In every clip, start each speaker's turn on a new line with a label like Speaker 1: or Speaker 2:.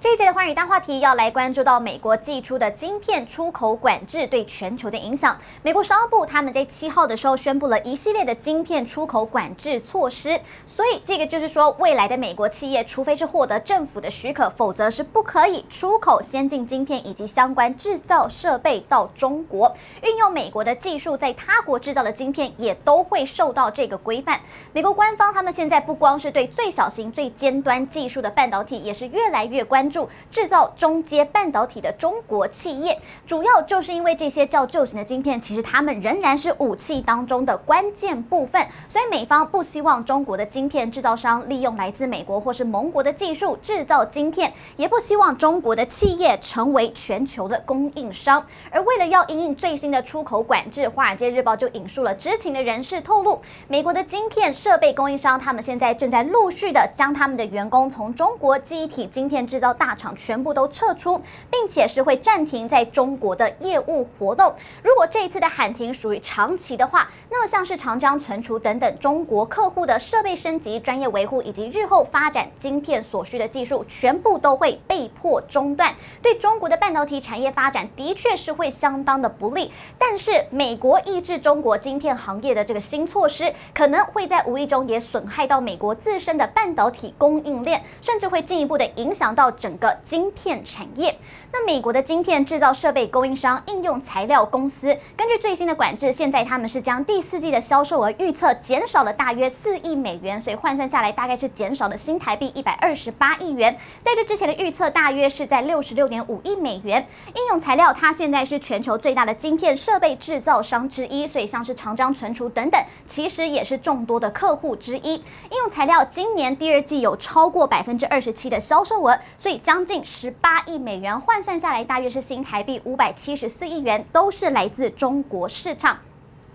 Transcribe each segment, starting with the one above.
Speaker 1: 这一节的寰宇大话题要来关注到美国祭出的晶片出口管制对全球的影响。美国商务部他们在七号的时候宣布了一系列的晶片出口管制措施，所以这个就是说，未来的美国企业，除非是获得政府的许可，否则是不可以出口先进晶片以及相关制造设备到中国。运用美国的技术在他国制造的晶片也都会受到这个规范。美国官方他们现在不光是对最小型、最尖端技术的半导体，也是越来越关。注制造中阶半导体的中国企业，主要就是因为这些较旧型的晶片，其实它们仍然是武器当中的关键部分，所以美方不希望中国的晶片制造商利用来自美国或是盟国的技术制造晶片，也不希望中国的企业成为全球的供应商。而为了要因应最新的出口管制，《华尔街日报》就引述了知情的人士透露，美国的晶片设备供应商他们现在正在陆续的将他们的员工从中国记忆体晶片制造。大厂全部都撤出，并且是会暂停在中国的业务活动。如果这一次的喊停属于长期的话，那么像是长江存储等等中国客户的设备升级、专业维护以及日后发展晶片所需的技术，全部都会被迫中断。对中国的半导体产业发展的确是会相当的不利。但是，美国抑制中国晶片行业的这个新措施，可能会在无意中也损害到美国自身的半导体供应链，甚至会进一步的影响到整。整个晶片产业，那美国的晶片制造设备供应商应用材料公司，根据最新的管制，现在他们是将第四季的销售额预测减少了大约四亿美元，所以换算下来大概是减少了新台币一百二十八亿元。在这之前的预测大约是在六十六点五亿美元。应用材料它现在是全球最大的晶片设备制造商之一，所以像是长江存储等等，其实也是众多的客户之一。应用材料今年第二季有超过百分之二十七的销售额，所以。将近十八亿美元，换算下来大约是新台币五百七十四亿元，都是来自中国市场。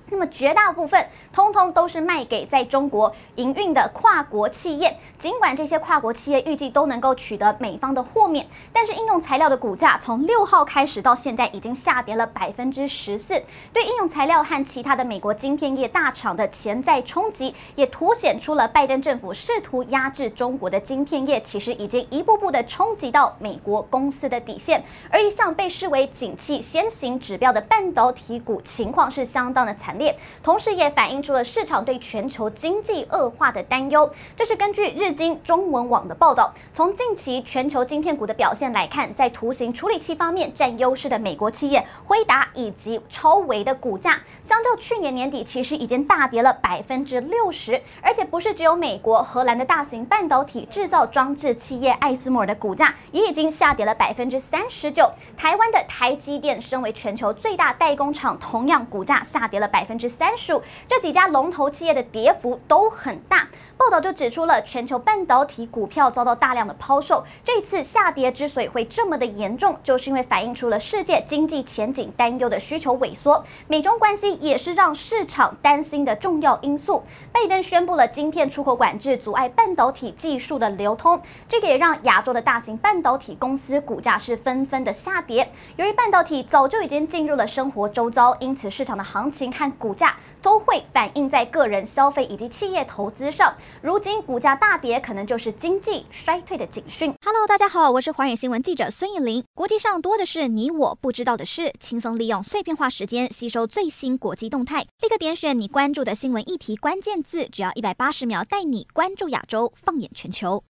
Speaker 1: 那么绝大部分通通都是卖给在中国营运的跨国企业，尽管这些跨国企业预计都能够取得美方的豁免，但是应用材料的股价从六号开始到现在已经下跌了百分之十四，对应用材料和其他的美国晶片业大厂的潜在冲击，也凸显出了拜登政府试图压制中国的晶片业，其实已经一步步的冲击到美国公司的底线，而一向被视为景气先行指标的半导体股情况是相当的惨。同时也反映出了市场对全球经济恶化的担忧。这是根据日经中文网的报道。从近期全球晶片股的表现来看，在图形处理器方面占优势的美国企业辉达以及超维的股价，相较去年年底其实已经大跌了百分之六十。而且不是只有美国，荷兰的大型半导体制造装置企业艾斯摩尔的股价也已经下跌了百分之三十九。台湾的台积电身为全球最大代工厂，同样股价下跌了百。百分之三十五，这几家龙头企业的跌幅都很大。报道就指出了全球半导体股票遭到大量的抛售，这次下跌之所以会这么的严重，就是因为反映出了世界经济前景担忧的需求萎缩。美中关系也是让市场担心的重要因素。拜登宣布了晶片出口管制，阻碍半导体技术的流通，这个也让亚洲的大型半导体公司股价是纷纷的下跌。由于半导体早就已经进入了生活周遭，因此市场的行情和股价都会反映在个人消费以及企业投资上。如今股价大跌，可能就是经济衰退的警讯。
Speaker 2: Hello，大家好，我是华远新闻记者孙艺林。国际上多的是你我不知道的事，轻松利用碎片化时间吸收最新国际动态，立刻点选你关注的新闻议题关键字，只要一百八十秒，带你关注亚洲，放眼全球。